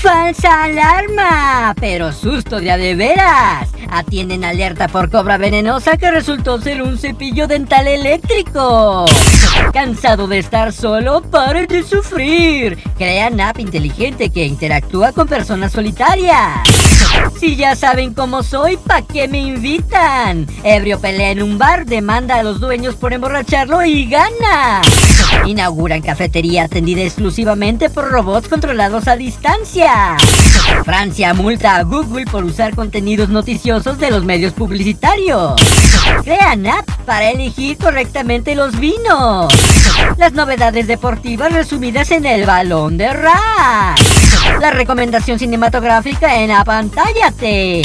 ¡Falsa alarma! Pero susto de a de veras. Atienden alerta por cobra venenosa que resultó ser un cepillo dental eléctrico. ¿Cansado de estar solo? ¡Pare de sufrir! Crean app inteligente que interactúa con personas solitarias. Si ya saben cómo soy, ¿pa' qué me invitan? Ebrio pelea en un bar, demanda a los dueños por emborracharlo y gana. Inauguran cafetería atendida exclusivamente por robots controlados a distancia. Francia multa a Google por usar contenidos noticiosos de los medios publicitarios. Crean app para elegir correctamente los vinos. Las novedades deportivas resumidas en el balón de rack. La recomendación cinematográfica en Apantállate.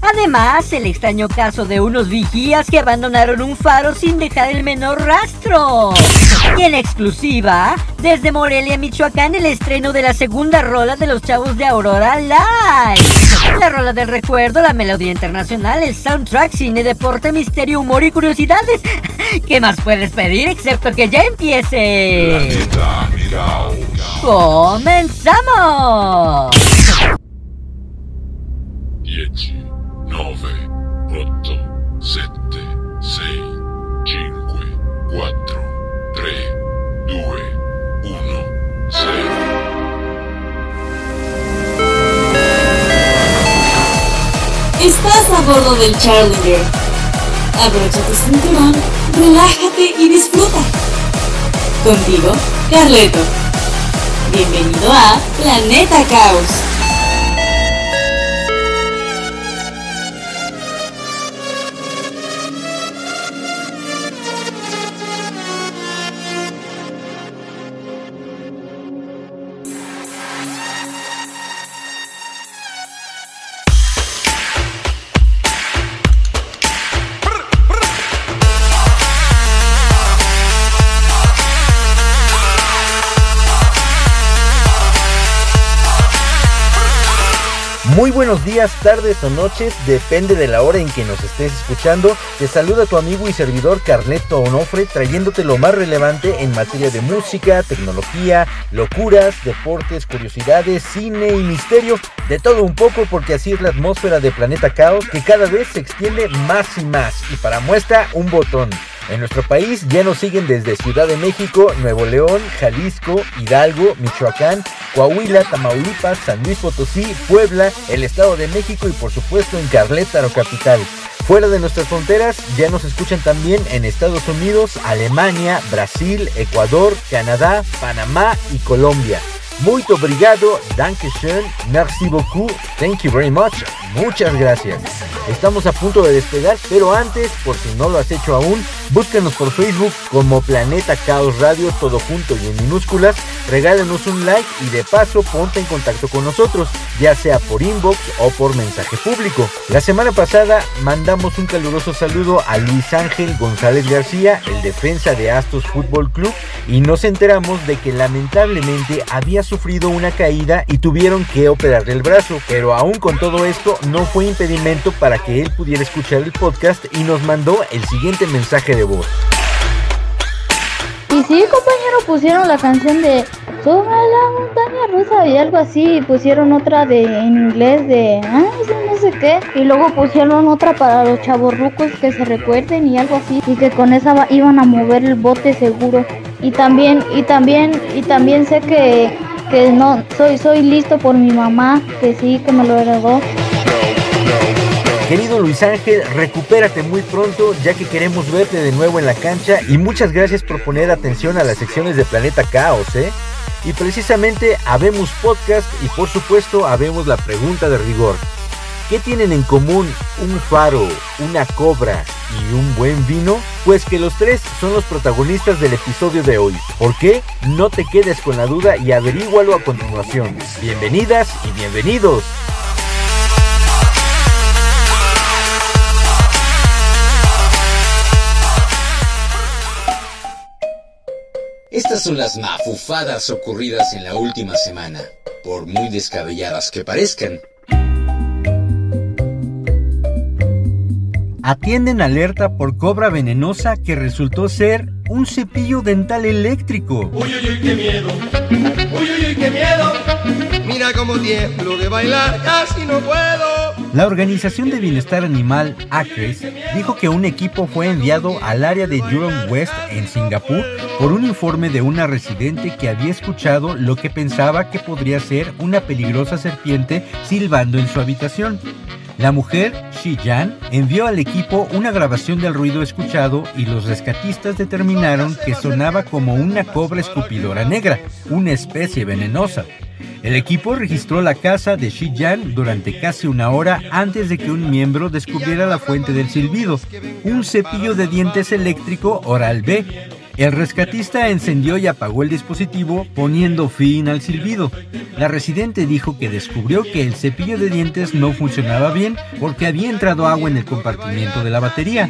Además, el extraño caso de unos vigías que abandonaron un faro sin dejar el menor rastro. Y en exclusiva, desde Morelia, Michoacán, el estreno de la segunda rola de los chavos de Aurora Live. La rola del recuerdo, la melodía internacional, el soundtrack, cine, deporte, misterio, humor y curiosidades. ¿Qué más puedes pedir excepto que ya empiece? ¡Comenzamos! 10, 9, 8, 7, 6, 5, 4, 3, 2, 1, 0. Estás a bordo del Challenger. Abrocha tu cinturón, relájate y disfruta. Contigo, Carleto. Bienvenido a Planeta Caos. Buenos días, tardes o noches, depende de la hora en que nos estés escuchando. Te saluda tu amigo y servidor Carleto Onofre, trayéndote lo más relevante en materia de música, tecnología, locuras, deportes, curiosidades, cine y misterio. De todo un poco, porque así es la atmósfera de Planeta Caos, que cada vez se extiende más y más. Y para muestra, un botón. En nuestro país ya nos siguen desde Ciudad de México, Nuevo León, Jalisco, Hidalgo, Michoacán, Coahuila, Tamaulipas, San Luis Potosí, Puebla, el Estado de México y por supuesto en Carlétaro Capital. Fuera de nuestras fronteras ya nos escuchan también en Estados Unidos, Alemania, Brasil, Ecuador, Canadá, Panamá y Colombia. Muito obrigado, danke schön, merci beaucoup, thank you very much, muchas gracias. Estamos a punto de despegar, pero antes, por si no lo has hecho aún, búscanos por Facebook como Planeta Caos Radio, todo junto y en minúsculas, regálanos un like y de paso ponte en contacto con nosotros, ya sea por inbox o por mensaje público. La semana pasada mandamos un caluroso saludo a Luis Ángel González García, el defensa de Astos Fútbol Club, y nos enteramos de que lamentablemente había sufrido una caída y tuvieron que operarle el brazo, pero aún con todo esto no fue impedimento para que él pudiera escuchar el podcast y nos mandó el siguiente mensaje de voz. Y sí, compañero, pusieron la canción de Sobre la montaña rusa y algo así. Pusieron otra de en inglés de no sé qué. Y luego pusieron otra para los chavorrucos que se recuerden y algo así. Y que con esa iban a mover el bote seguro. Y también, y también, y también sé que, que no, soy, soy listo por mi mamá, que sí, que me lo heredó. Querido Luis Ángel, recupérate muy pronto ya que queremos verte de nuevo en la cancha y muchas gracias por poner atención a las secciones de Planeta Caos, ¿eh? Y precisamente habemos podcast y por supuesto habemos la pregunta de rigor. ¿Qué tienen en común un faro, una cobra y un buen vino? Pues que los tres son los protagonistas del episodio de hoy. ¿Por qué? No te quedes con la duda y averígualo a continuación. Bienvenidas y bienvenidos. Estas son las mafufadas ocurridas en la última semana, por muy descabelladas que parezcan. Atienden alerta por cobra venenosa que resultó ser un cepillo dental eléctrico. Uy, uy, uy, qué miedo. Uy, uy, uy, qué miedo. Mira cómo tiemblo de bailar, casi no puedo. La Organización de Bienestar Animal, ACRES, dijo que un equipo fue enviado al área de Jurong West en Singapur por un informe de una residente que había escuchado lo que pensaba que podría ser una peligrosa serpiente silbando en su habitación. La mujer, Shi Yan, envió al equipo una grabación del ruido escuchado y los rescatistas determinaron que sonaba como una cobra escupidora negra, una especie venenosa. El equipo registró la casa de Shi Yan durante casi una hora antes de que un miembro descubriera la fuente del silbido, un cepillo de dientes eléctrico Oral B, el rescatista encendió y apagó el dispositivo poniendo fin al silbido. La residente dijo que descubrió que el cepillo de dientes no funcionaba bien porque había entrado agua en el compartimiento de la batería.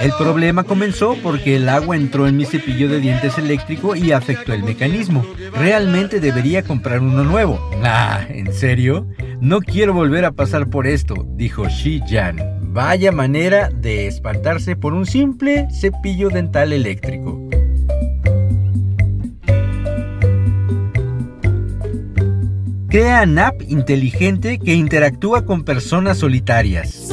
El problema comenzó porque el agua entró en mi cepillo de dientes eléctrico y afectó el mecanismo. Realmente debería comprar uno nuevo. Ah, ¿en serio? No quiero volver a pasar por esto, dijo Shi Jan. Vaya manera de espantarse por un simple cepillo dental eléctrico. Crea app inteligente que interactúa con personas solitarias.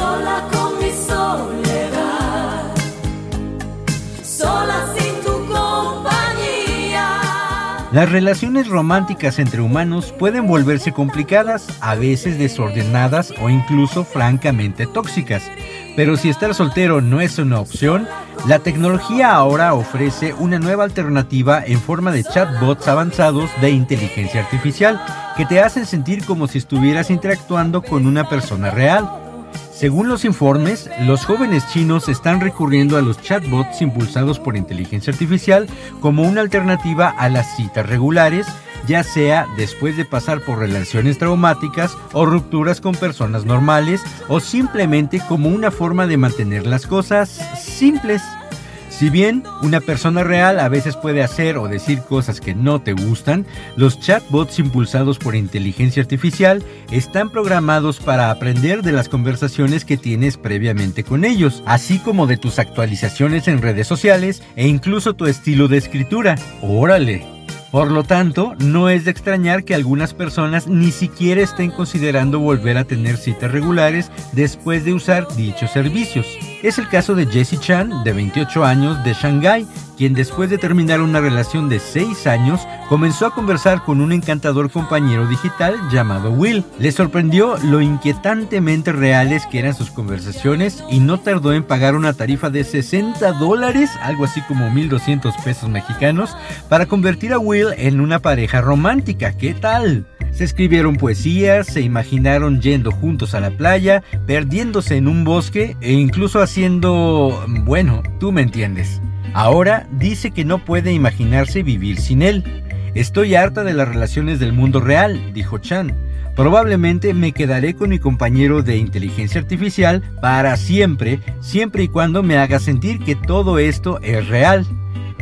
Las relaciones románticas entre humanos pueden volverse complicadas, a veces desordenadas o incluso francamente tóxicas. Pero si estar soltero no es una opción, la tecnología ahora ofrece una nueva alternativa en forma de chatbots avanzados de inteligencia artificial que te hacen sentir como si estuvieras interactuando con una persona real. Según los informes, los jóvenes chinos están recurriendo a los chatbots impulsados por inteligencia artificial como una alternativa a las citas regulares ya sea después de pasar por relaciones traumáticas o rupturas con personas normales o simplemente como una forma de mantener las cosas simples. Si bien una persona real a veces puede hacer o decir cosas que no te gustan, los chatbots impulsados por inteligencia artificial están programados para aprender de las conversaciones que tienes previamente con ellos, así como de tus actualizaciones en redes sociales e incluso tu estilo de escritura. ¡Órale! Por lo tanto, no es de extrañar que algunas personas ni siquiera estén considerando volver a tener citas regulares después de usar dichos servicios. Es el caso de Jessie Chan, de 28 años, de Shanghai, quien después de terminar una relación de 6 años, comenzó a conversar con un encantador compañero digital llamado Will. Le sorprendió lo inquietantemente reales que eran sus conversaciones y no tardó en pagar una tarifa de 60 dólares, algo así como 1200 pesos mexicanos, para convertir a Will en una pareja romántica. ¿Qué tal? Se escribieron poesías, se imaginaron yendo juntos a la playa, perdiéndose en un bosque e incluso haciendo... bueno, tú me entiendes. Ahora dice que no puede imaginarse vivir sin él. Estoy harta de las relaciones del mundo real, dijo Chan. Probablemente me quedaré con mi compañero de inteligencia artificial para siempre, siempre y cuando me haga sentir que todo esto es real.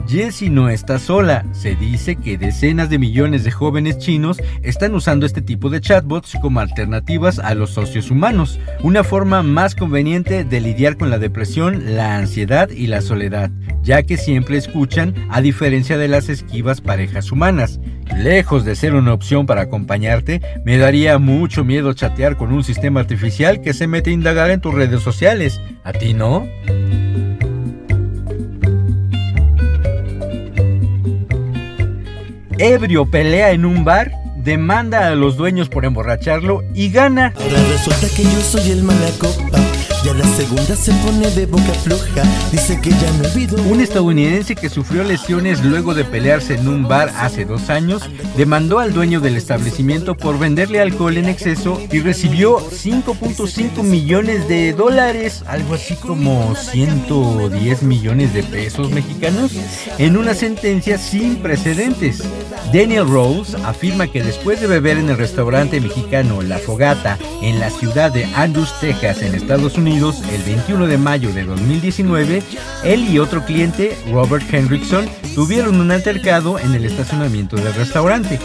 Jessie no está sola. Se dice que decenas de millones de jóvenes chinos están usando este tipo de chatbots como alternativas a los socios humanos, una forma más conveniente de lidiar con la depresión, la ansiedad y la soledad, ya que siempre escuchan a diferencia de las esquivas parejas humanas. Lejos de ser una opción para acompañarte, me daría mucho miedo chatear con un sistema artificial que se mete a indagar en tus redes sociales. ¿A ti no? Ebrio pelea en un bar, demanda a los dueños por emborracharlo y gana. Ahora resulta que yo soy el mala copa. Ya la segunda se pone de boca floja. Dice que ya me olvidó. Un estadounidense que sufrió lesiones luego de pelearse en un bar hace dos años demandó al dueño del establecimiento por venderle alcohol en exceso y recibió 5.5 millones de dólares, algo así como 110 millones de pesos mexicanos, en una sentencia sin precedentes. Daniel Rose afirma que después de beber en el restaurante mexicano La Fogata en la ciudad de Andrews, Texas, en Estados Unidos, El 21 de mayo de 2019, él y otro cliente, Robert Hendrickson, tuvieron un altercado en el estacionamiento del restaurante.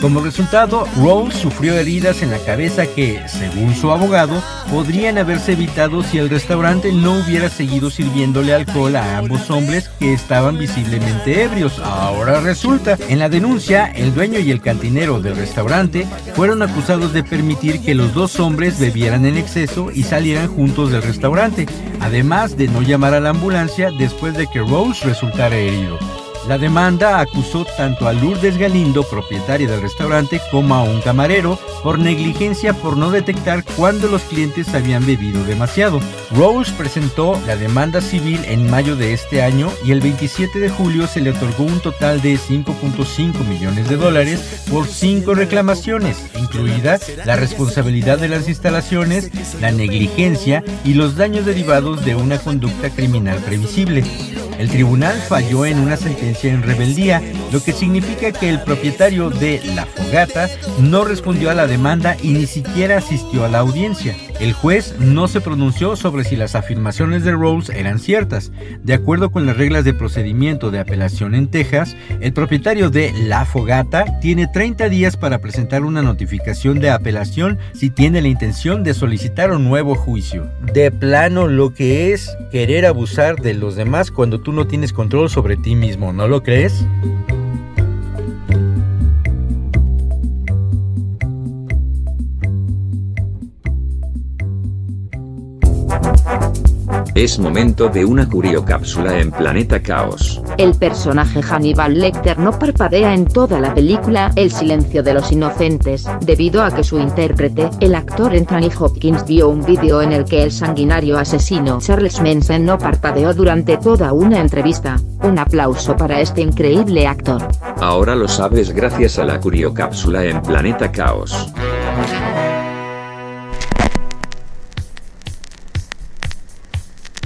Como resultado, Rose sufrió heridas en la cabeza que, según su abogado, podrían haberse evitado si el restaurante no hubiera seguido sirviéndole alcohol a ambos hombres que estaban visiblemente ebrios. Ahora resulta, en la denuncia, el dueño y el cantinero del restaurante fueron acusados de permitir que los dos hombres bebieran en exceso y salieran juntos del restaurante, además de no llamar a la ambulancia después de que Rose resultara herido. La demanda acusó tanto a Lourdes Galindo, propietaria del restaurante, como a un camarero por negligencia por no detectar cuando los clientes habían bebido demasiado. Rose presentó la demanda civil en mayo de este año y el 27 de julio se le otorgó un total de 5.5 millones de dólares por cinco reclamaciones, incluida la responsabilidad de las instalaciones, la negligencia y los daños derivados de una conducta criminal previsible. El tribunal falló en una sentencia en rebeldía, lo que significa que el propietario de La Fogata no respondió a la demanda y ni siquiera asistió a la audiencia. El juez no se pronunció sobre si las afirmaciones de Rose eran ciertas. De acuerdo con las reglas de procedimiento de apelación en Texas, el propietario de La Fogata tiene 30 días para presentar una notificación de apelación si tiene la intención de solicitar un nuevo juicio. De plano lo que es querer abusar de los demás cuando tú no tienes control sobre ti mismo, ¿no lo crees? Es momento de una curiocápsula en Planeta Caos. El personaje Hannibal Lecter no parpadea en toda la película El silencio de los inocentes, debido a que su intérprete, el actor Anthony Hopkins vio un vídeo en el que el sanguinario asesino Charles Manson no parpadeó durante toda una entrevista. Un aplauso para este increíble actor. Ahora lo sabes gracias a la curiocápsula en Planeta Caos.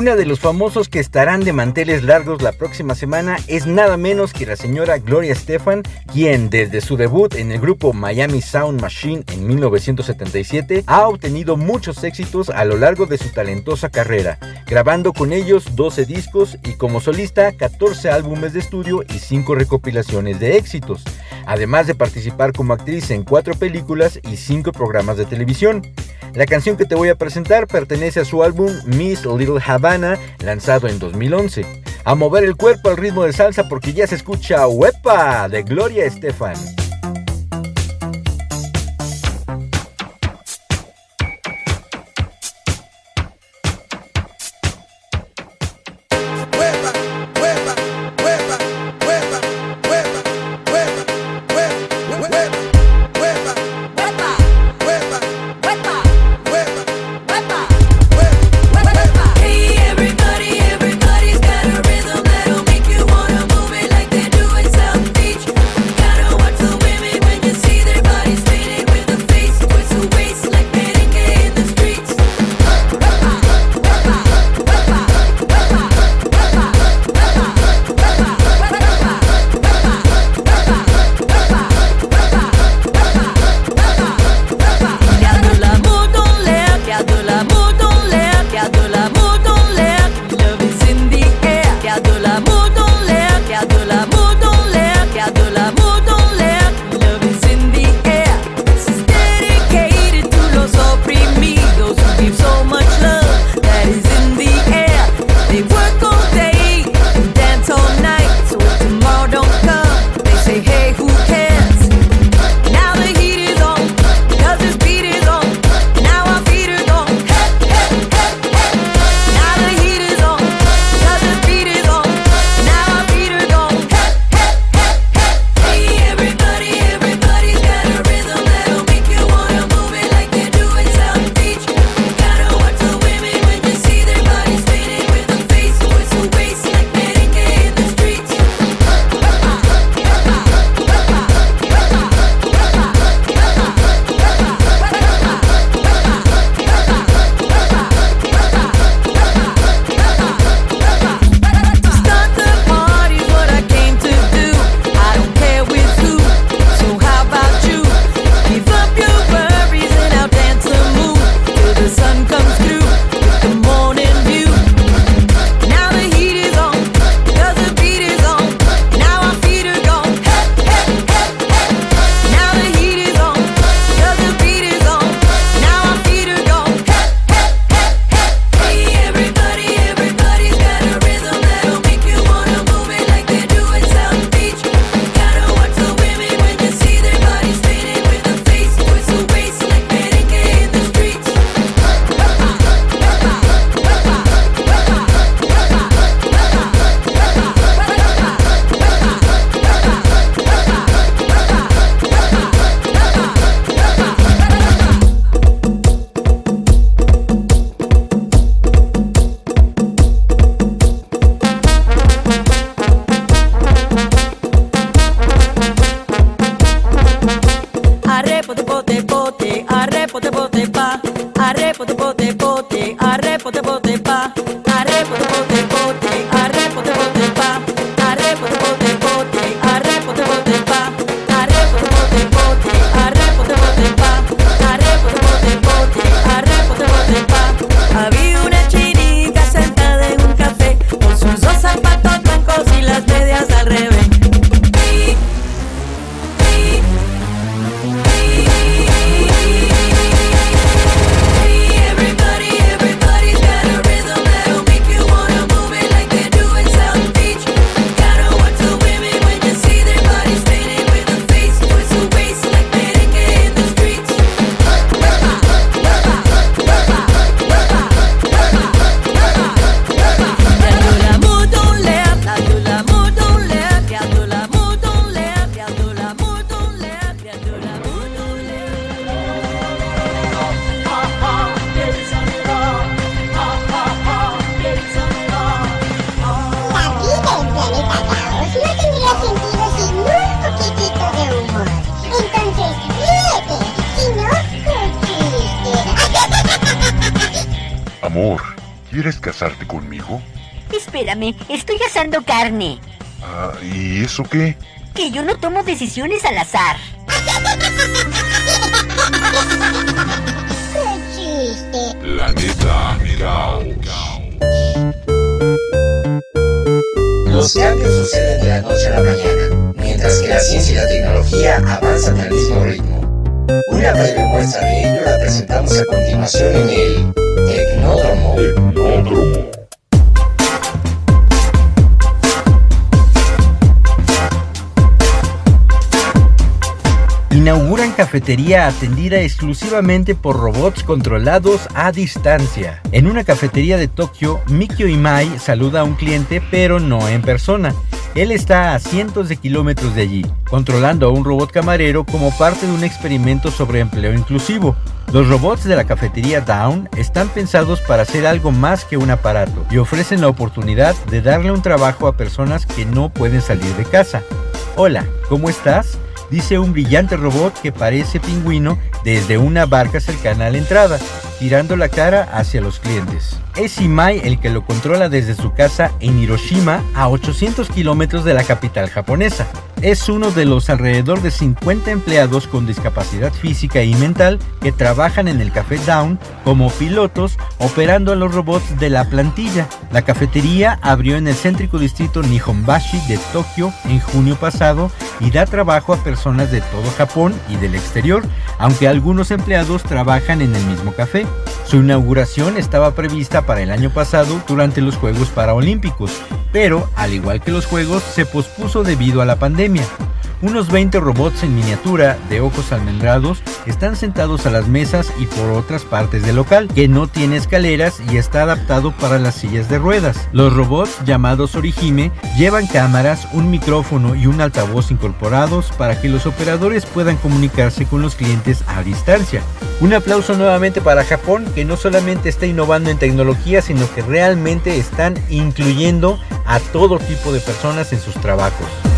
Una de los famosos que estarán de manteles largos la próxima semana es nada menos que la señora Gloria Estefan, quien desde su debut en el grupo Miami Sound Machine en 1977 ha obtenido muchos éxitos a lo largo de su talentosa carrera, grabando con ellos 12 discos y como solista 14 álbumes de estudio y 5 recopilaciones de éxitos, además de participar como actriz en 4 películas y 5 programas de televisión. La canción que te voy a presentar pertenece a su álbum Miss Little Havana, lanzado en 2011. A mover el cuerpo al ritmo de salsa porque ya se escucha Huepa de Gloria Estefan. Decisiones al azar. ¡Qué chiste! Planeta Caos. Los cambios suceden de la noche a la mañana, mientras que la ciencia y la tecnología avanzan al mismo ritmo. Una breve muestra de ello la presentamos a continuación en el Tecnódromo. Tecnódromo. Inauguran cafetería atendida exclusivamente por robots controlados a distancia. En una cafetería de Tokio, Mikio Imai saluda a un cliente pero no en persona. Él está a cientos de kilómetros de allí, controlando a un robot camarero como parte de un experimento sobre empleo inclusivo. Los robots de la cafetería Down están pensados para hacer algo más que un aparato y ofrecen la oportunidad de darle un trabajo a personas que no pueden salir de casa. Hola, ¿cómo estás? Dice un brillante robot que parece pingüino desde una barca cercana a la entrada, girando la cara hacia los clientes. Es Imai el que lo controla desde su casa en Hiroshima, a 800 kilómetros de la capital japonesa. Es uno de los alrededor de 50 empleados con discapacidad física y mental que trabajan en el Café Down como pilotos operando a los robots de la plantilla. La cafetería abrió en el céntrico distrito Nihonbashi de Tokio en junio pasado y da trabajo a personas de todo Japón y del exterior, aunque algunos empleados trabajan en el mismo café. Su inauguración estaba prevista para el año pasado durante los Juegos Paralímpicos, pero al igual que los Juegos se pospuso debido a la pandemia. Unos 20 robots en miniatura de ojos almendrados están sentados a las mesas y por otras partes del local, que no tiene escaleras y está adaptado para las sillas de ruedas. Los robots llamados Orihime llevan cámaras, un micrófono y un altavoz incorporados para que los operadores puedan comunicarse con los clientes a distancia. Un aplauso nuevamente para Japón, que no solamente está innovando en tecnología, sino que realmente están incluyendo a todo tipo de personas en sus trabajos.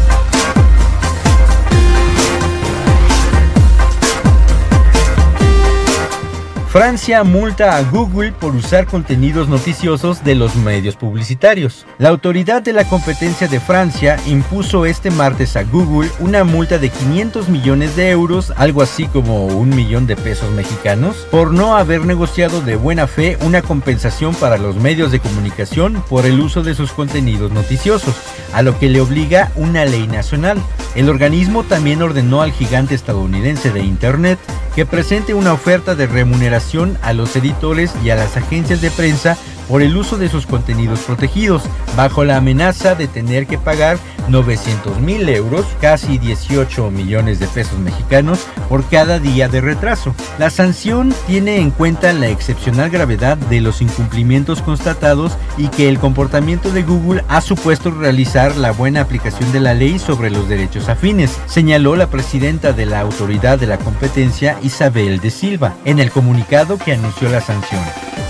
Francia multa a Google por usar contenidos noticiosos de los medios publicitarios. La autoridad de la competencia de Francia impuso este martes a Google una multa de 500 millones de euros, algo así como un millón de pesos mexicanos, por no haber negociado de buena fe una compensación para los medios de comunicación por el uso de sus contenidos noticiosos, a lo que le obliga una ley nacional. El organismo también ordenó al gigante estadounidense de Internet que presente una oferta de remuneración a los editores y a las agencias de prensa por el uso de sus contenidos protegidos, bajo la amenaza de tener que pagar 900 mil euros, casi 18 millones de pesos mexicanos, por cada día de retraso. La sanción tiene en cuenta la excepcional gravedad de los incumplimientos constatados y que el comportamiento de Google ha supuesto realizar la buena aplicación de la ley sobre los derechos afines, señaló la presidenta de la Autoridad de la Competencia, Isabel de Silva, en el comunicado que anunció la sanción.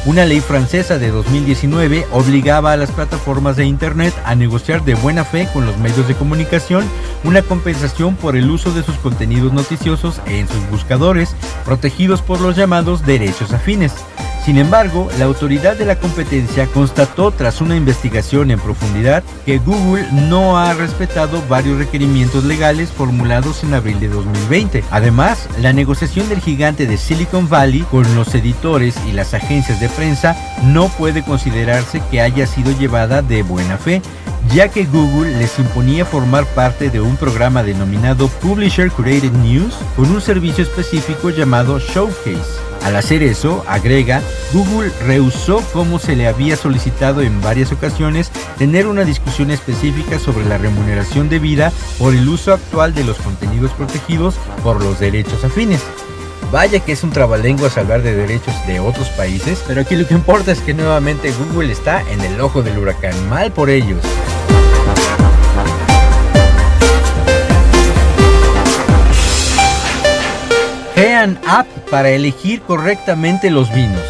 Una ley francesa de 2019 obligaba a las plataformas de Internet a negociar de buena fe con los medios de comunicación una compensación por el uso de sus contenidos noticiosos en sus buscadores, protegidos por los llamados derechos afines. Sin embargo, la autoridad de la competencia constató tras una investigación en profundidad que Google no ha respetado varios requerimientos legales formulados en abril de 2020. Además, la negociación del gigante de Silicon Valley con los editores y las agencias de prensa no puede considerarse que haya sido llevada de buena fe, ya que Google les imponía formar parte de un programa denominado Publisher Curated News con un servicio específico llamado Showcase. Al hacer eso, agrega, Google rehusó como se le había solicitado en varias ocasiones tener una discusión específica sobre la remuneración debida por el uso actual de los contenidos protegidos por los derechos afines. Vaya que es un trabalenguas hablar de derechos de otros países, pero aquí lo que importa es que nuevamente Google está en el ojo del huracán. Mal por ellos. Crean app para elegir correctamente los vinos.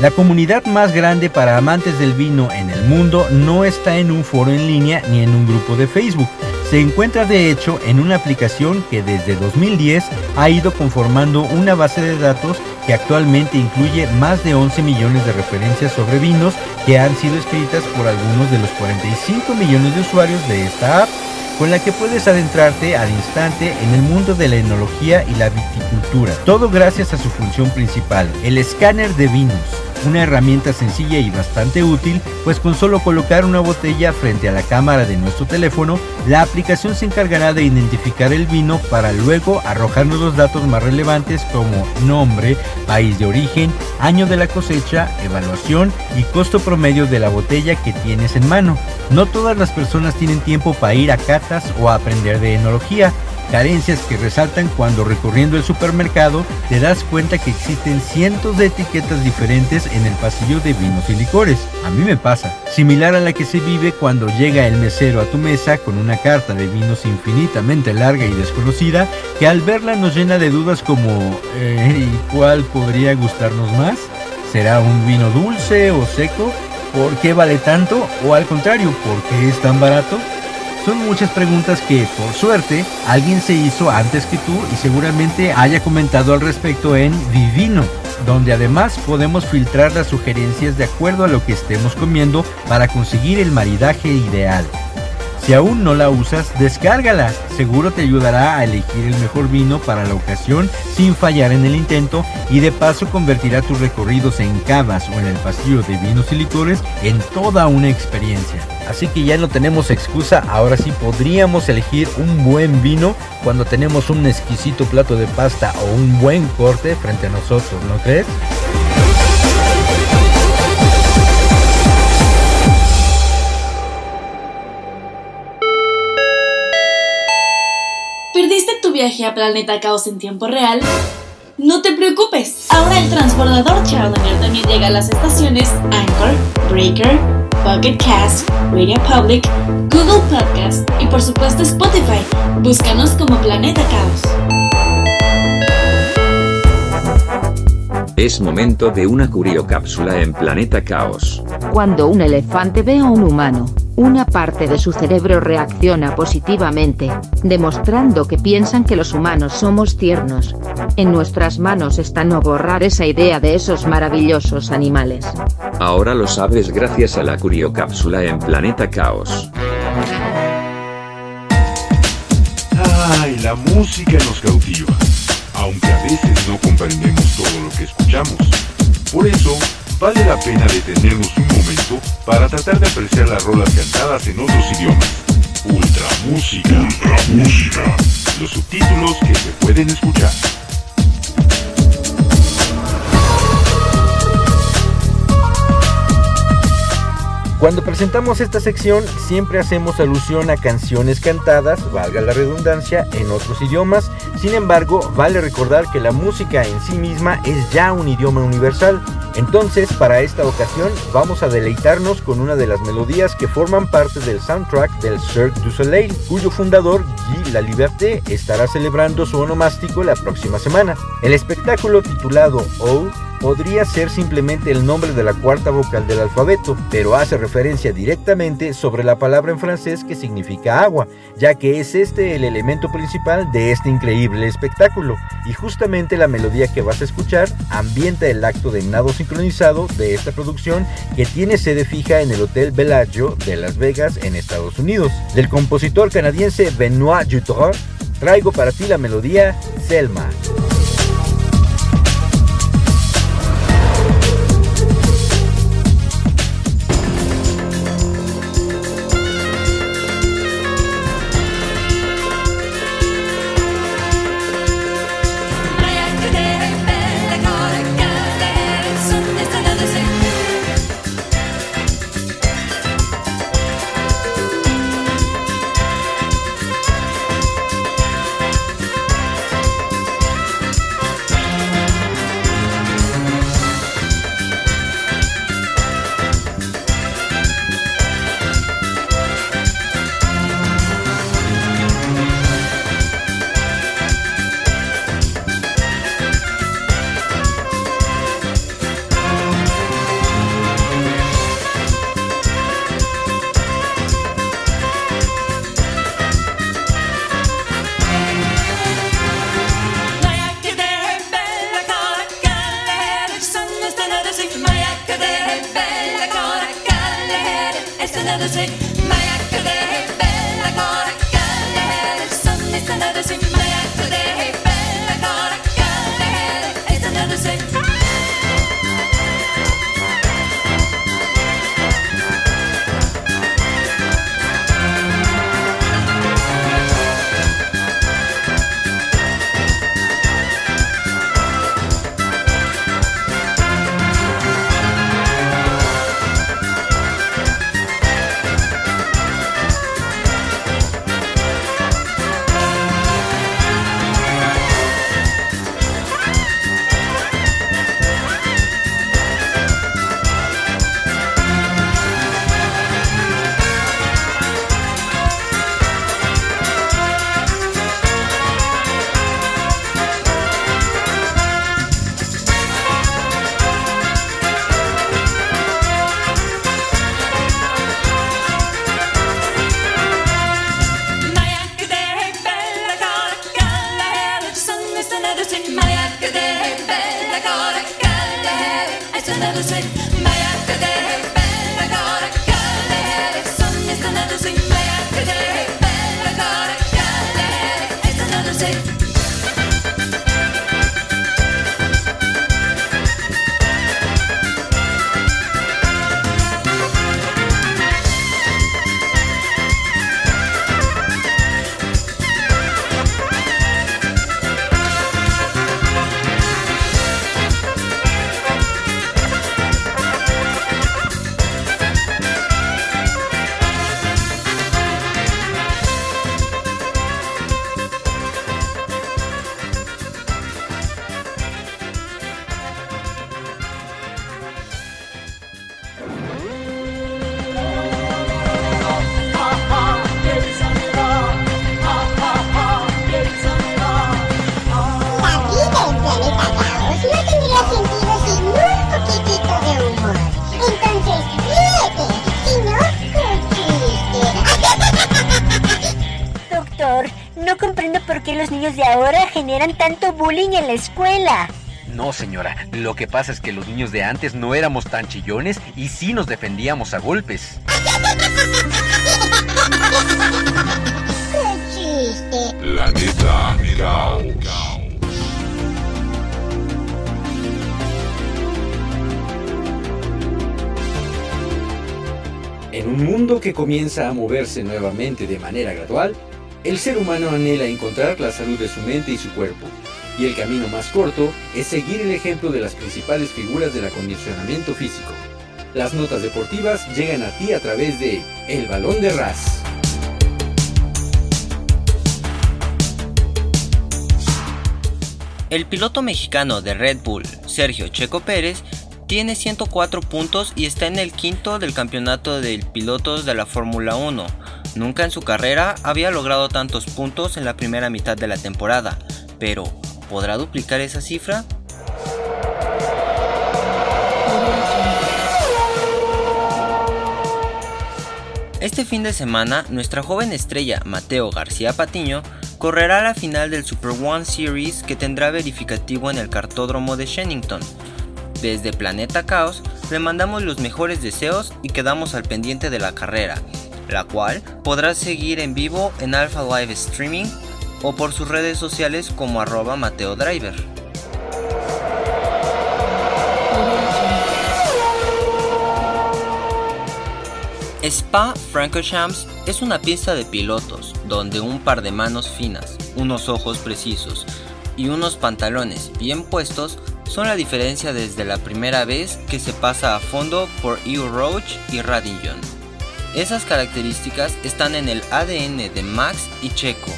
La comunidad más grande para amantes del vino en el mundo no está en un foro en línea ni en un grupo de Facebook. Se encuentra de hecho en una aplicación que desde 2010 ha ido conformando una base de datos que actualmente incluye más de 11 millones de referencias sobre vinos que han sido escritas por algunos de los 45 millones de usuarios de esta app, con la que puedes adentrarte al instante en el mundo de la enología y la viticultura. Todo gracias a su función principal, el escáner de vinos una herramienta sencilla y bastante útil, pues con solo colocar una botella frente a la cámara de nuestro teléfono, la aplicación se encargará de identificar el vino para luego arrojarnos los datos más relevantes como nombre, país de origen, año de la cosecha, evaluación y costo promedio de la botella que tienes en mano. No todas las personas tienen tiempo para ir a catas o aprender de enología, carencias que resaltan cuando recorriendo el supermercado te das cuenta que existen cientos de etiquetas diferentes en el pasillo de vinos y licores. A mí me pasa, similar a la que se vive cuando llega el mesero a tu mesa con una carta de vinos infinitamente larga y desconocida que al verla nos llena de dudas como eh, ¿y cuál podría gustarnos más? ¿Será un vino dulce o seco? ¿Por qué vale tanto? ¿O al contrario, por qué es tan barato? Son muchas preguntas que, por suerte, alguien se hizo antes que tú y seguramente haya comentado al respecto en Vivino, donde además podemos filtrar las sugerencias de acuerdo a lo que estemos comiendo para conseguir el maridaje ideal. Si aún no la usas, descárgala. Seguro te ayudará a elegir el mejor vino para la ocasión sin fallar en el intento y de paso convertirá tus recorridos en cavas o en el pasillo de vinos y licores en toda una experiencia. Así que ya no tenemos excusa, ahora sí podríamos elegir un buen vino cuando tenemos un exquisito plato de pasta o un buen corte frente a nosotros, ¿no crees? Viaje a Planeta Caos en tiempo real? No te preocupes, ahora el transbordador Challenger también llega a las estaciones Anchor, Breaker, Pocket Cast, Radio Public, Google Podcast y por supuesto Spotify. Búscanos como Planeta Caos. Es momento de una curiocápsula en Planeta Caos. Cuando un elefante ve a un humano, una parte de su cerebro reacciona positivamente, demostrando que piensan que los humanos somos tiernos. En nuestras manos está no borrar esa idea de esos maravillosos animales. Ahora lo sabes gracias a la curiocápsula en Planeta Caos. Ay, la música nos cautiva, aunque a veces no comprendemos todo lo que escuchamos. Por eso, vale la pena detenernos un momento para tratar de apreciar las rolas cantadas en otros idiomas. Ultra música. Los subtítulos que se pueden escuchar. Cuando presentamos esta sección siempre hacemos alusión a canciones cantadas, valga la redundancia, en otros idiomas. Sin embargo, vale recordar que la música en sí misma es ya un idioma universal. Entonces, para esta ocasión, vamos a deleitarnos con una de las melodías que forman parte del soundtrack del Cirque du Soleil, cuyo fundador, Guy Laliberté, estará celebrando su onomástico la próxima semana. El espectáculo titulado O podría ser simplemente el nombre de la cuarta vocal del alfabeto, pero hace referencia directamente sobre la palabra en francés que significa agua, ya que es este el elemento principal de este increíble espectáculo, y justamente la melodía que vas a escuchar ambienta el acto de nado sincronizado de esta producción que tiene sede fija en el Hotel Bellagio de Las Vegas en Estados Unidos. Del compositor canadiense Benoit Jutron, traigo para ti la melodía Selma. Tanto bullying en la escuela. No, señora, lo que pasa es que los niños de antes no éramos tan chillones y sí nos defendíamos a golpes. ¡Qué chiste! Planeta Caos. En un mundo que comienza a moverse nuevamente de manera gradual, el ser humano anhela encontrar la salud de su mente y su cuerpo, y el camino más corto es seguir el ejemplo de las principales figuras del acondicionamiento físico. Las notas deportivas llegan a ti a través de El Balón de Ras. El piloto mexicano de Red Bull, Sergio Checo Pérez, tiene 104 puntos y está en el quinto del campeonato de pilotos de la Fórmula 1. Nunca en su carrera había logrado tantos puntos en la primera mitad de la temporada, pero ¿podrá duplicar esa cifra? Este fin de semana, nuestra joven estrella Mateo García Patiño correrá la final del Super One Series que tendrá verificativo en el cartódromo de Shenington. Desde Planeta Caos le mandamos los mejores deseos y quedamos al pendiente de la carrera, la cual podrás seguir en vivo en Alpha Live Streaming o por sus redes sociales como arroba Mateo Driver. Spa Francorchamps es una pista de pilotos donde un par de manos finas, unos ojos precisos y unos pantalones bien puestos son la diferencia desde la primera vez que se pasa a fondo por Hugh Roach y Radillon. Esas características están en el ADN de Max y Checo,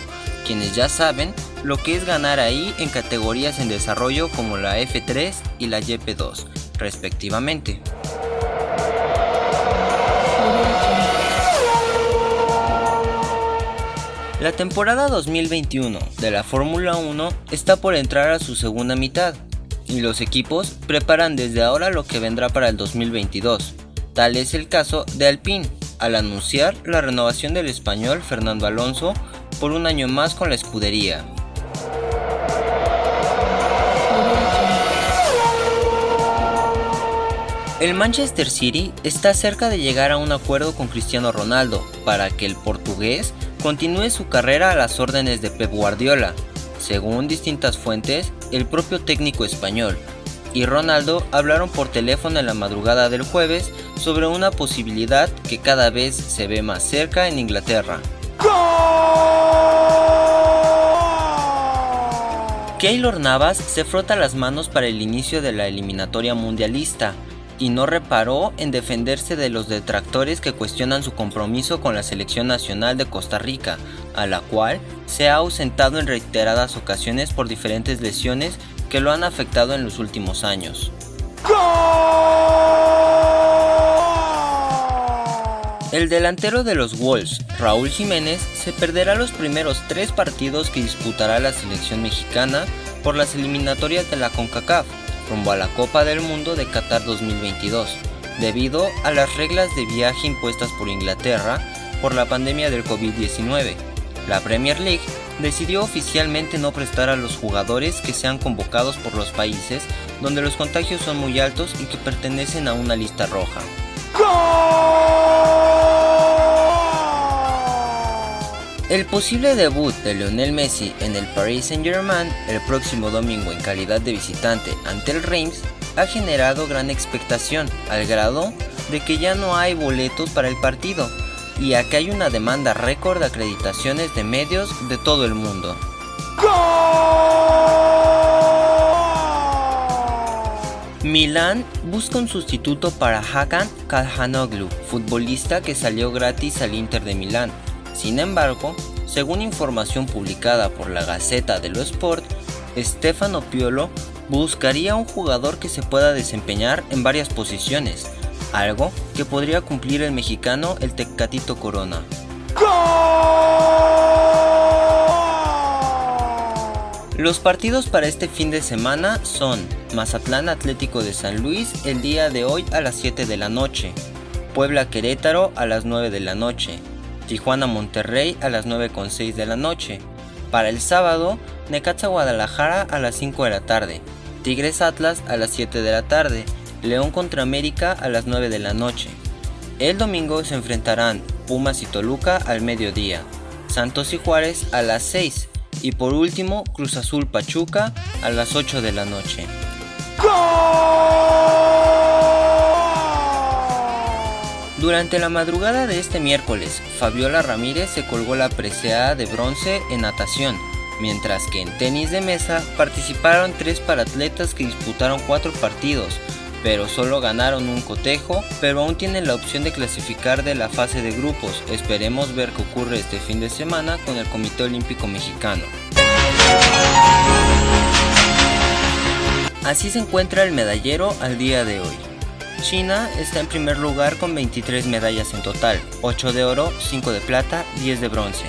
quienes ya saben lo que es ganar ahí en categorías en desarrollo como la F3 y la YP2, respectivamente. La temporada 2021 de la Fórmula 1 está por entrar a su segunda mitad y los equipos preparan desde ahora lo que vendrá para el 2022. Tal es el caso de Alpine, al anunciar la renovación del español Fernando Alonso por un año más con la escudería. El Manchester City está cerca de llegar a un acuerdo con Cristiano Ronaldo para que el portugués continúe su carrera a las órdenes de Pep Guardiola, según distintas fuentes, el propio técnico español y Ronaldo hablaron por teléfono en la madrugada del jueves sobre una posibilidad que cada vez se ve más cerca en Inglaterra. Keylor Navas se frota las manos para el inicio de la eliminatoria mundialista y no reparó en defenderse de los detractores que cuestionan su compromiso con la selección nacional de Costa Rica, a la cual se ha ausentado en reiteradas ocasiones por diferentes lesiones que lo han afectado en los últimos años. El delantero de los Wolves, Raúl Jiménez, se perderá los primeros tres partidos que disputará la selección mexicana por las eliminatorias de la CONCACAF, rumbo a la Copa del Mundo de Qatar 2022, debido a las reglas de viaje impuestas por Inglaterra por la pandemia del COVID-19. La Premier League decidió oficialmente no prestar a los jugadores que sean convocados por los países donde los contagios son muy altos y que pertenecen a una lista roja. El posible debut de Lionel Messi en el Paris Saint-Germain el próximo domingo en calidad de visitante ante el Reims ha generado gran expectación al grado de que ya no hay boletos para el partido y a que hay una demanda récord de acreditaciones de medios de todo el mundo. Milán busca un sustituto para Hakan Kalhanoglu, futbolista que salió gratis al Inter de Milán. Sin embargo, según información publicada por la Gaceta dello Sport, Stefano Piolo buscaría un jugador que se pueda desempeñar en varias posiciones, algo que podría cumplir el mexicano el Tecatito Corona. Los partidos para este fin de semana son Mazatlán Atlético de San Luis el día de hoy a las 7 de la noche, Puebla Querétaro a las 9 de la noche, Tijuana Monterrey a las 9.6 de la noche. Para el sábado, Necaxa Guadalajara a las 5 de la tarde, Tigres Atlas a las 7 de la tarde, León contra América a las 9 de la noche. El domingo se enfrentarán Pumas y Toluca al mediodía, Santos y Juárez a las 6 y por último Cruz Azul Pachuca a las 8 de la noche. Durante la madrugada de este miércoles, Fabiola Ramírez se colgó la presea de bronce en natación, mientras que en tenis de mesa participaron tres paratletas que disputaron cuatro partidos, pero solo ganaron un cotejo, pero aún tienen la opción de clasificar de la fase de grupos. Esperemos ver qué ocurre este fin de semana con el Comité Olímpico Mexicano. Así se encuentra el medallero al día de hoy. China está en primer lugar con 23 medallas en total, 8 de oro, 5 de plata, 10 de bronce.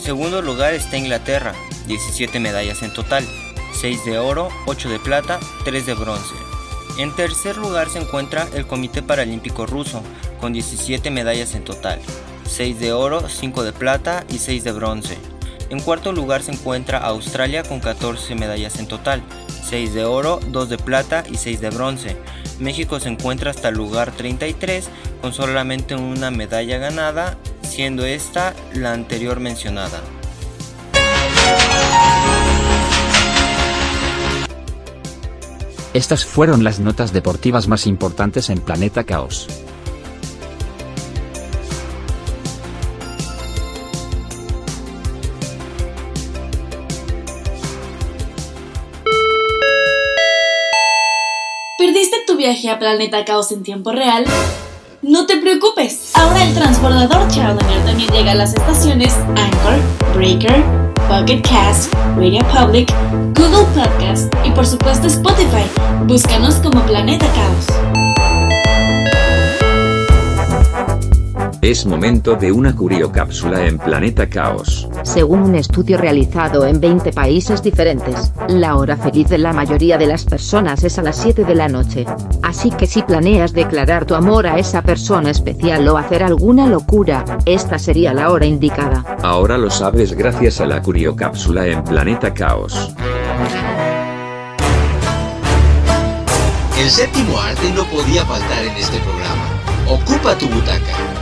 Segundo lugar está Inglaterra, 17 medallas en total, 6 de oro, 8 de plata, 3 de bronce. En tercer lugar se encuentra el Comité Paralímpico Ruso, con 17 medallas en total, 6 de oro, 5 de plata y 6 de bronce. En cuarto lugar se encuentra Australia con 14 medallas en total, 6 de oro, 2 de plata y 6 de bronce. México se encuentra hasta el lugar 33 con solamente una medalla ganada, siendo esta la anterior mencionada. Estas fueron las notas deportivas más importantes en Planeta Caos. ¿Perdiste tu viaje a Planeta Caos en tiempo real? No te preocupes, ahora el transbordador Challenger también llega a las estaciones Anchor, Breaker, Pocket Cast, Radio Public, Google Podcast y por supuesto Spotify. Búscanos como Planeta Caos. Es momento de una curiocápsula en Planeta Caos. Según un estudio realizado en 20 países diferentes, la hora feliz de la mayoría de las personas es a las 7 de la noche. Así que si planeas declarar tu amor a esa persona especial o hacer alguna locura, esta sería la hora indicada. Ahora lo sabes gracias a la curiocápsula en Planeta Caos. El séptimo arte no podía faltar en este programa. Ocupa tu butaca.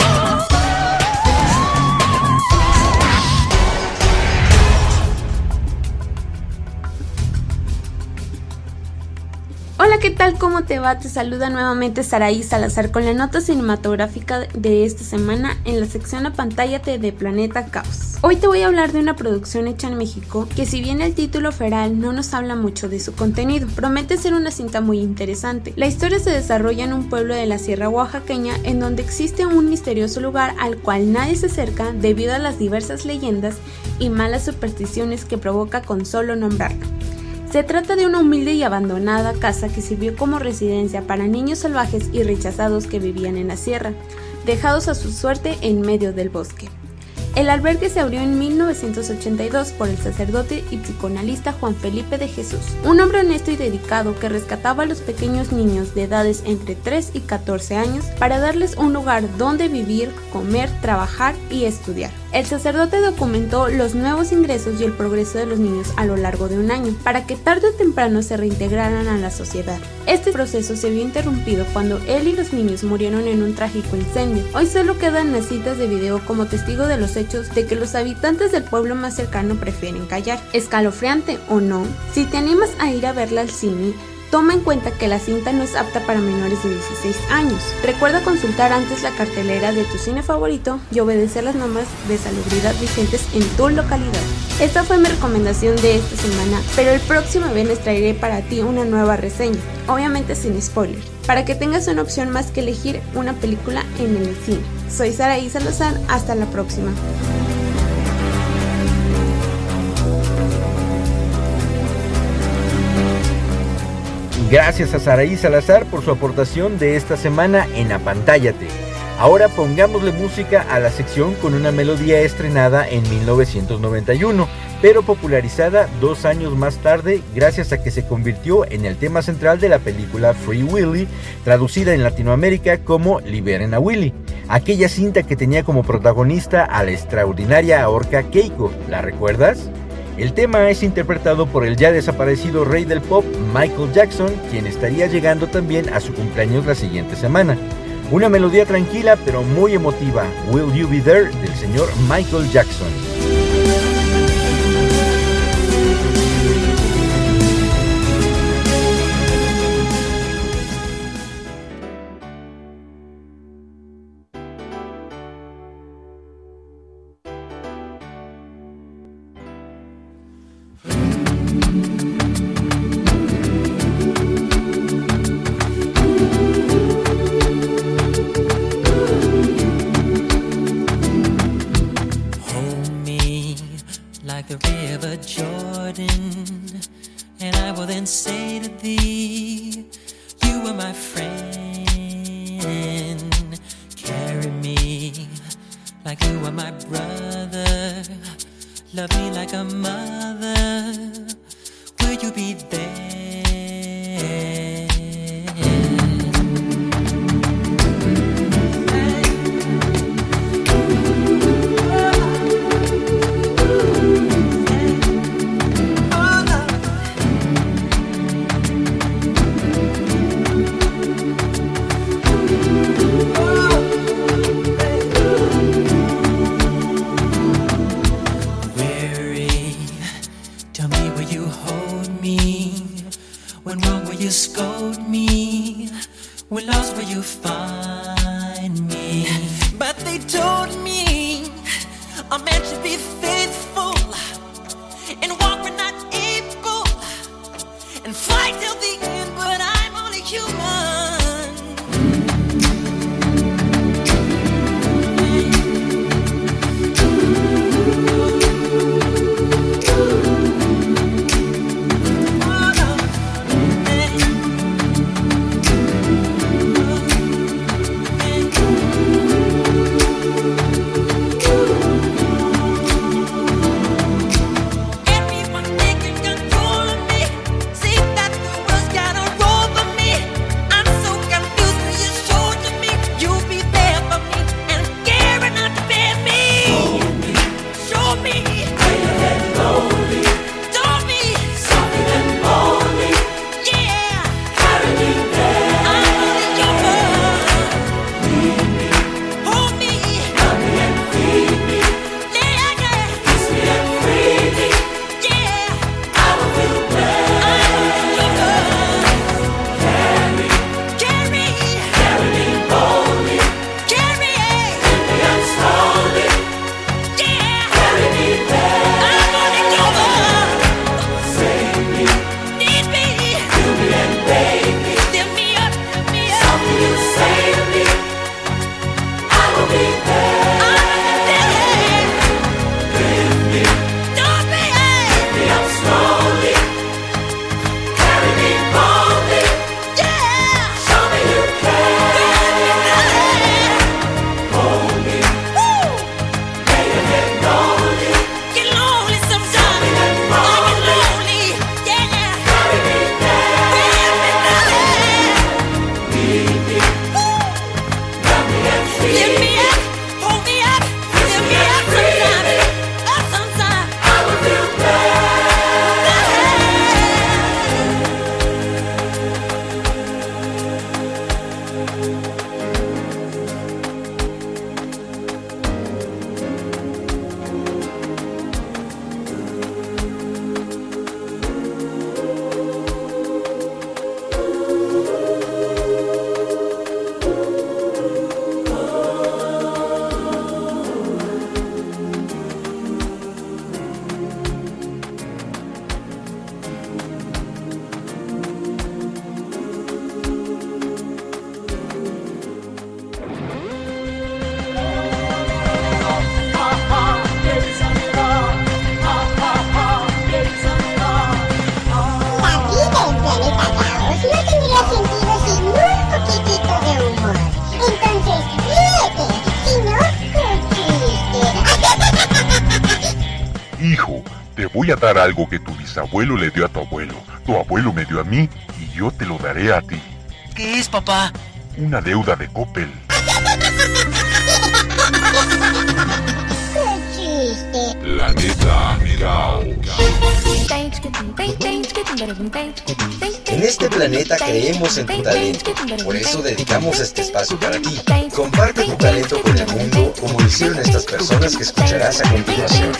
¿Qué tal? ¿Cómo te va? Te saluda nuevamente Saraí Salazar con la nota cinematográfica de esta semana en la sección Apantállate de Planeta Caos. Hoy te voy a hablar de una producción hecha en México que si bien el título feral no nos habla mucho de su contenido, promete ser una cinta muy interesante. La historia se desarrolla en un pueblo de la Sierra Oaxaqueña en donde existe un misterioso lugar al cual nadie se acerca debido a las diversas leyendas y malas supersticiones que provoca con solo nombrarlo. Se trata de una humilde y abandonada casa que sirvió como residencia para niños salvajes y rechazados que vivían en la sierra, dejados a su suerte en medio del bosque. El albergue se abrió en 1982 por el sacerdote y psicoanalista Juan Felipe de Jesús, un hombre honesto y dedicado que rescataba a los pequeños niños de edades entre 3 y 14 años para darles un lugar donde vivir, comer, trabajar y estudiar. El sacerdote documentó los nuevos ingresos y el progreso de los niños a lo largo de un año, para que tarde o temprano se reintegraran a la sociedad. Este proceso se vio interrumpido cuando él y los niños murieron en un trágico incendio. Hoy solo quedan las citas de video como testigo de los hechos de que los habitantes del pueblo más cercano prefieren callar. Escalofriante o no, si te animas a ir a verla al cine, Toma en cuenta que la cinta no es apta para menores de 16 años. Recuerda consultar antes la cartelera de tu cine favorito y obedecer las normas de salubridad vigentes en tu localidad. Esta fue mi recomendación de esta semana, pero el próximo les traeré para ti una nueva reseña, obviamente sin spoiler, para que tengas una opción más que elegir una película en el cine. Soy Saraí Salazar, hasta la próxima. Gracias a Saraí Salazar por su aportación de esta semana en Apantállate. Ahora pongámosle música a la sección con una melodía estrenada en 1991, pero popularizada dos años más tarde gracias a que se convirtió en el tema central de la película Free Willy, traducida en Latinoamérica como Liberen a Willy, aquella cinta que tenía como protagonista a la extraordinaria orca Keiko, ¿la recuerdas? El tema es interpretado por el ya desaparecido rey del pop Michael Jackson, quien estaría llegando también a su cumpleaños la siguiente semana. Una melodía tranquila pero muy emotiva, Will You Be There del señor Michael Jackson. Like you are my brother. Love me like a mother. Will you be there? Voy a dar algo que tu bisabuelo le dio a tu abuelo, tu abuelo me dio a mí y yo te lo daré a ti. ¿Qué es, papá? Una deuda de Coppel. ¡Qué chiste! Planeta Caos. En este planeta creemos en tu talento, por eso dedicamos este espacio para ti. Comparte tu talento con el mundo como lo hicieron estas personas que escucharás a continuación.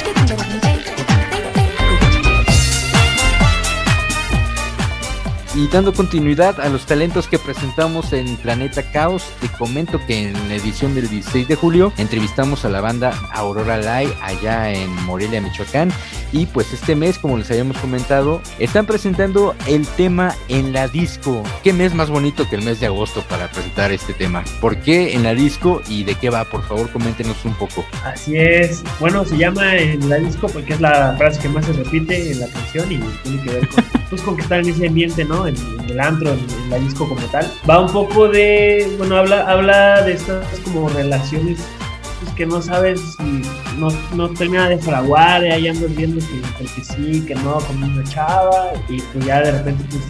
Y dando continuidad a los talentos que presentamos en Planeta Caos, te comento que en la edición del 16 de julio entrevistamos a la banda Aurora Live allá en Morelia, Michoacán. Y pues este mes, como les habíamos comentado, están presentando el tema en la disco. ¿Qué mes más bonito que el mes de agosto para presentar este tema? ¿Por qué en la disco y de qué va? Por favor, coméntenos un poco. Así es. Bueno, se llama en la disco porque es la frase que más se repite en la canción y tiene que ver con, pues, con que estar en ese ambiente, ¿no? En, en el antro, en, en la disco como tal. Va un poco de, bueno, habla, habla de estas como relaciones pues, que no sabes si no, no termina de fraguar, ahí andas viendo que, que sí, que no, con una chava, y pues ya de repente, pues,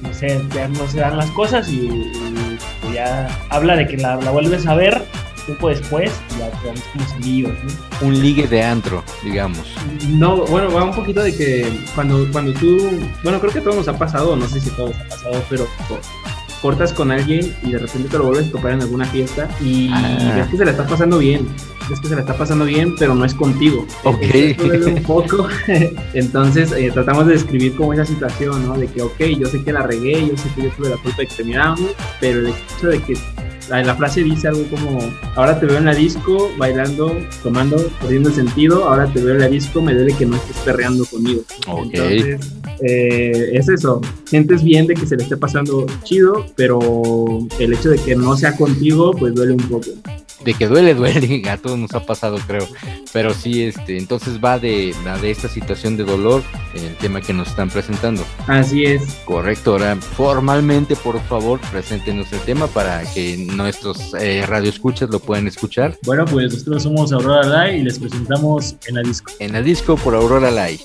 no sé, ya no se dan las cosas y, y, ya habla de que la, la vuelves a ver tiempo después ya como salidos, ¿no? Un ligue de antro, digamos. No, bueno, va un poquito de que cuando, cuando tú, bueno, creo que a todos nos ha pasado, no sé si a todos nos ha pasado, pero co- cortas con alguien y de repente te lo vuelves a topar en alguna fiesta y Ah. ves que se la está pasando bien, ves que se la está pasando bien, pero no es contigo. Ok. Entonces, un poco. Entonces eh, tratamos de describir como esa situación, ¿no? De que, ok, yo sé que la regué, yo sé que yo tuve la culpa de que terminamos, pero el hecho de que la, frase dice algo como, ahora te veo en la disco, bailando, tomando, perdiendo el sentido, ahora te veo en la disco, me duele que no estés perreando conmigo. Ok. Entonces, eh, es eso, sientes bien de que se le esté pasando chido, pero el hecho de que no sea contigo, pues duele un poco. De que duele, duele, a todos nos ha pasado, creo. Pero sí, este, entonces va de, va de esta situación de dolor el tema que nos están presentando. Así es. Correcto, ahora formalmente, por favor, preséntenos el tema para que nuestros eh, radioescuchas lo puedan escuchar. Bueno, pues nosotros somos Aurora Live y les presentamos en la disco. En la disco por Aurora Live.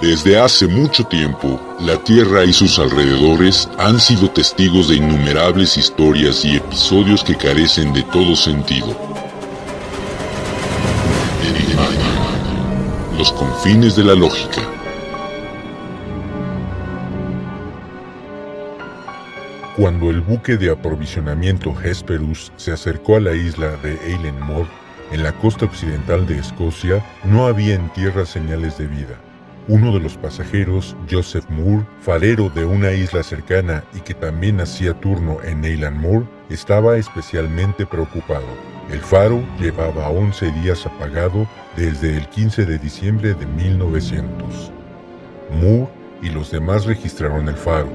Desde hace mucho tiempo, la Tierra y sus alrededores han sido testigos de innumerables historias y episodios que carecen de todo sentido. Los confines de la lógica. Cuando el buque de aprovisionamiento Hesperus se acercó a la isla de Eilenmore, en la costa occidental de Escocia, no había en tierra señales de vida. Uno de los pasajeros, Joseph Moore, farero de una isla cercana y que también hacía turno en Neyland Moore, estaba especialmente preocupado. El faro llevaba 11 días apagado desde el 15 de diciembre de 1900. Moore y los demás registraron el faro,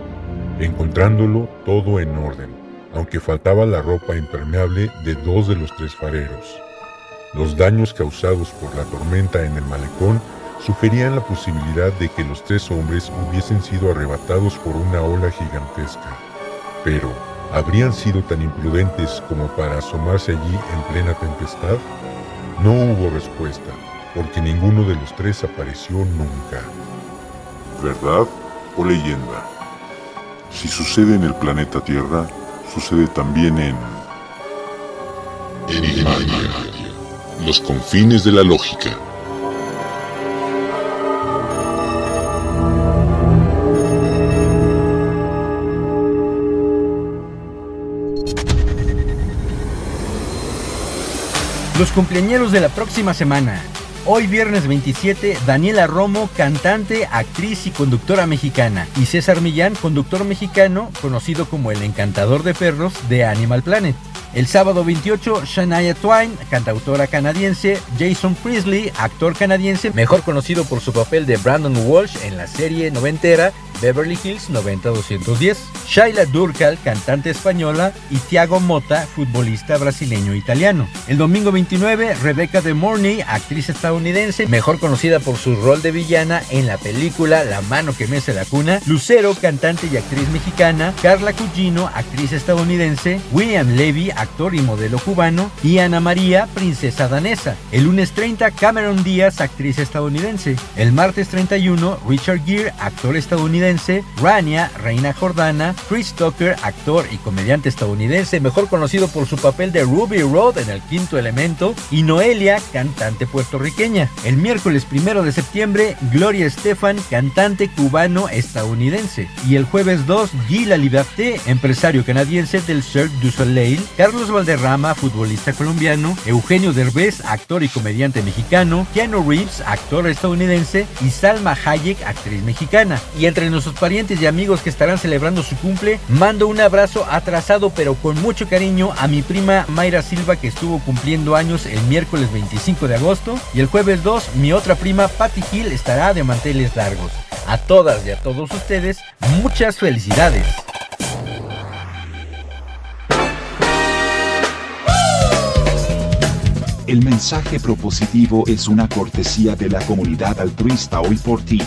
encontrándolo todo en orden, aunque faltaba la ropa impermeable de dos de los tres fareros. Los daños causados por la tormenta en el malecón sugerían la posibilidad de que los tres hombres hubiesen sido arrebatados por una ola gigantesca. Pero, ¿habrían sido tan imprudentes como para asomarse allí en plena tempestad? No hubo respuesta, porque ninguno de los tres apareció nunca. ¿Verdad o leyenda? Si sucede en el planeta Tierra, sucede también en... Enigmatia. Los confines de la lógica. Los cumpleañeros de la próxima semana. Hoy viernes 27, Daniela Romo, cantante, actriz y conductora mexicana. Y César Millán, conductor mexicano, conocido como el encantador de perros de Animal Planet. El sábado 28, Shania Twain, cantautora canadiense, Jason Priestley, actor canadiense, mejor conocido por su papel de Brandon Walsh en la serie noventera Beverly Hills 90210, Shaila Durcal, cantante española, y Thiago Mota, futbolista brasileño-italiano. El domingo 29, Rebecca De Morney, actriz estadounidense, mejor conocida por su rol de villana en la película La mano que mece la cuna, Lucero, cantante y actriz mexicana, Carla Cugino, actriz estadounidense, William Levy, actor y modelo cubano, y Ana María, princesa danesa. El lunes 30, Cameron Díaz, actriz estadounidense. El martes 31, Richard Gere, actor estadounidense, Rania, reina jordana, Chris Tucker, actor y comediante estadounidense, mejor conocido por su papel de Ruby Road en El Quinto Elemento, y Noelia, cantante puertorriqueña. El miércoles primero de septiembre, Gloria Estefan, cantante cubano-estadounidense. Y el jueves 2, Guy Liberté, empresario canadiense del Cirque du Soleil, Carlos Valderrama, futbolista colombiano, Eugenio Derbez, actor y comediante mexicano, Keanu Reeves, actor estadounidense, y Salma Hayek, actriz mexicana. Y entre nuestros parientes y amigos que estarán celebrando su cumple, mando un abrazo atrasado pero con mucho cariño a mi prima Mayra Silva que estuvo cumpliendo años el miércoles 25 de agosto y el jueves 2 mi otra prima Patty Hill estará de manteles largos. A todas y a todos ustedes, muchas felicidades. El mensaje propositivo es una cortesía de la comunidad altruista hoy por ti,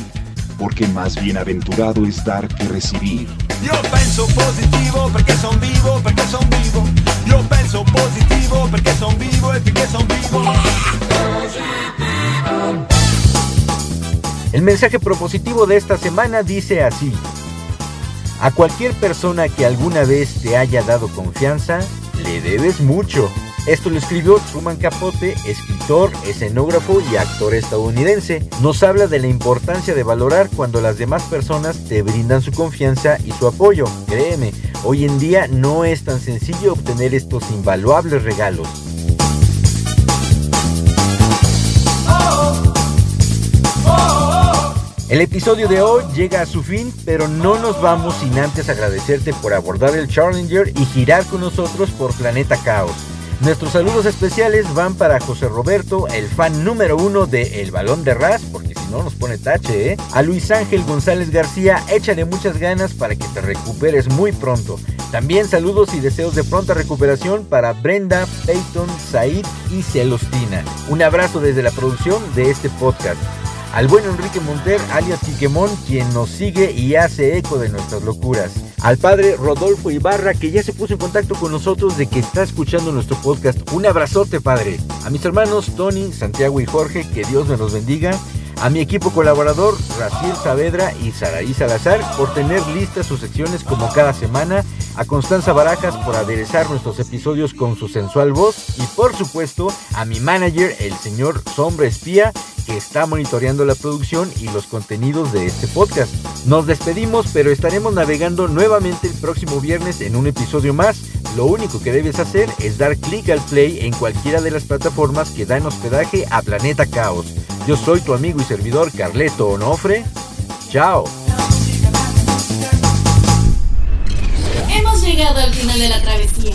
porque más bienaventurado es dar que recibir. Io penso positivo perché son vivo, perché son vivo. Io penso positivo perché son vivo e perché son vivo. El mensaje propositivo de esta semana dice así. A cualquier persona que alguna vez te haya dado confianza, le debes mucho. Esto lo escribió Truman Capote, escritor, escenógrafo y actor estadounidense. Nos habla de la importancia de valorar cuando las demás personas te brindan su confianza y su apoyo. Créeme, hoy en día no es tan sencillo obtener estos invaluables regalos. El episodio de hoy llega a su fin, pero no nos vamos sin antes agradecerte por abordar el Challenger y girar con nosotros por Planeta Caos. Nuestros saludos especiales van para José Roberto, el fan número uno de El Balón de Ras, porque si no nos pone tache, ¿eh? A Luis Ángel González García, échale muchas ganas para que te recuperes muy pronto. También saludos y deseos de pronta recuperación para Brenda, Peyton, Said y Celostina. Un abrazo desde la producción de este podcast al buen Enrique Monter, alias Quiquemón, quien nos sigue y hace eco de nuestras locuras. Al padre Rodolfo Ibarra, que ya se puso en contacto con nosotros de que está escuchando nuestro podcast. Un abrazote, padre. A mis hermanos Tony, Santiago y Jorge, que Dios me los bendiga. A mi equipo colaborador, Raciel Saavedra y Saraí Salazar, por tener listas sus secciones como cada semana. A Constanza Barajas por aderezar nuestros episodios con su sensual voz. Y por supuesto, a mi manager, el señor Sombra Espía, que está monitoreando la producción y los contenidos de este podcast. Nos despedimos, pero estaremos navegando nuevamente el próximo viernes en un episodio más. Lo único que debes hacer es dar clic al play en cualquiera de las plataformas que dan hospedaje a Planeta Caos. Yo soy tu amigo y servidor Carleto Onofre. Chao. Hemos llegado al final de la travesía.